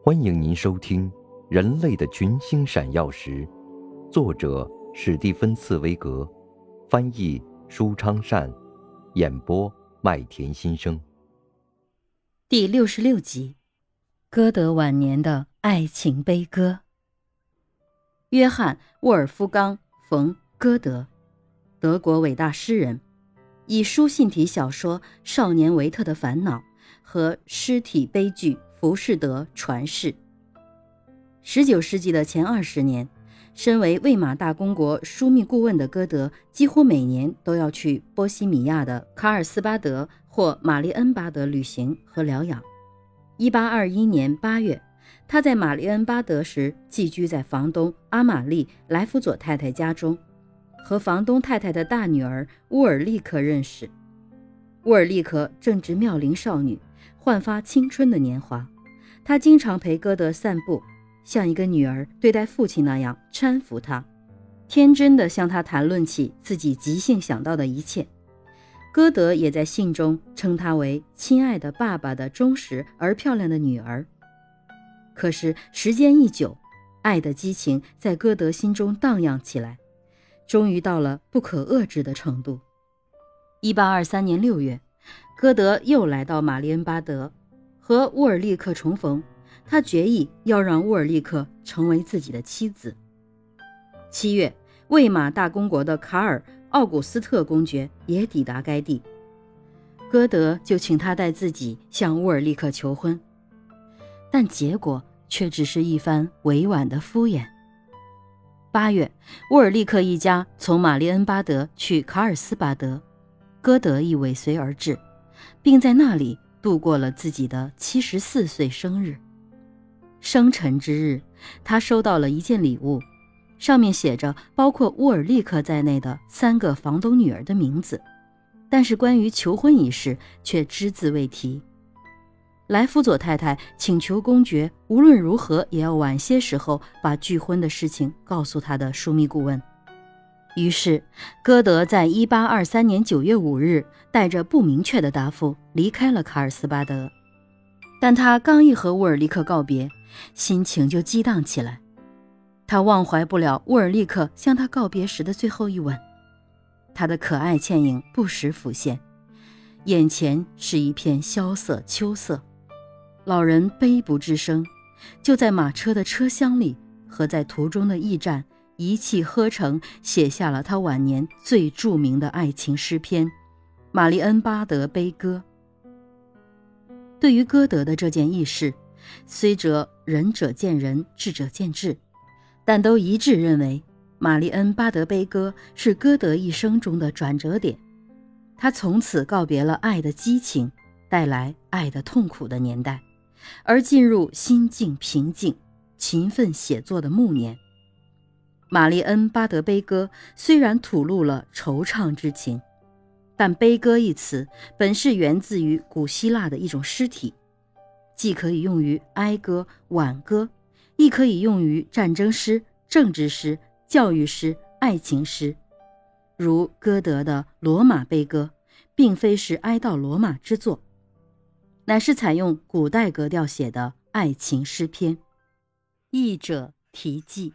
欢迎您收听《人类的群星闪耀时》，作者史蒂芬·茨威格，翻译舒昌善，演播麦田心声。第六十六集：歌德晚年的爱情悲歌。约翰·沃尔夫冈·冯·歌德，德国伟大诗人，以书信体小说《少年维特的烦恼》和诗体悲剧。浮士德传世。十九世纪的前二十年，身为魏玛大公国枢密顾问的歌德，几乎每年都要去波西米亚的卡尔斯巴德或玛丽恩巴德旅行和疗养。一八二一年八月，他在玛丽恩巴德时寄居在房东阿玛丽·莱夫佐太太家中，和房东太太的大女儿乌尔利克认识。乌尔利克正值妙龄少女。焕发青春的年华，他经常陪歌德散步，像一个女儿对待父亲那样搀扶他，天真的向他谈论起自己即兴想到的一切。歌德也在信中称她为“亲爱的爸爸的忠实而漂亮的女儿”。可是时间一久，爱的激情在歌德心中荡漾起来，终于到了不可遏制的程度。一八二三年六月。歌德又来到玛丽恩巴德，和乌尔利克重逢。他决意要让乌尔利克成为自己的妻子。七月，魏玛大公国的卡尔·奥古斯特公爵也抵达该地，歌德就请他带自己向乌尔利克求婚，但结果却只是一番委婉的敷衍。八月，乌尔利克一家从玛丽恩巴德去卡尔斯巴德，歌德亦尾随而至。并在那里度过了自己的七十四岁生日。生辰之日，他收到了一件礼物，上面写着包括乌尔利克在内的三个房东女儿的名字，但是关于求婚一事却只字未提。莱夫佐太太请求公爵无论如何也要晚些时候把拒婚的事情告诉他的枢密顾问。于是，歌德在一八二三年九月五日带着不明确的答复离开了卡尔斯巴德。但他刚一和沃尔利克告别，心情就激荡起来。他忘怀不了沃尔利克向他告别时的最后一吻，他的可爱倩影不时浮现，眼前是一片萧瑟秋色，老人悲不吱声，就在马车的车厢里和在途中的驿站。一气呵成，写下了他晚年最著名的爱情诗篇《玛丽恩巴德悲歌》。对于歌德的这件轶事，虽则仁者见仁，智者见智，但都一致认为，《玛丽恩巴德悲歌》是歌德一生中的转折点。他从此告别了爱的激情，带来爱的痛苦的年代，而进入心境平静、勤奋写作的暮年。玛丽恩巴德悲歌虽然吐露了惆怅之情，但悲歌一词本是源自于古希腊的一种诗体，既可以用于哀歌、挽歌，亦可以用于战争诗、政治诗、教育诗、爱情诗。如歌德的《罗马悲歌》，并非是哀悼罗马之作，乃是采用古代格调写的爱情诗篇。译者题记。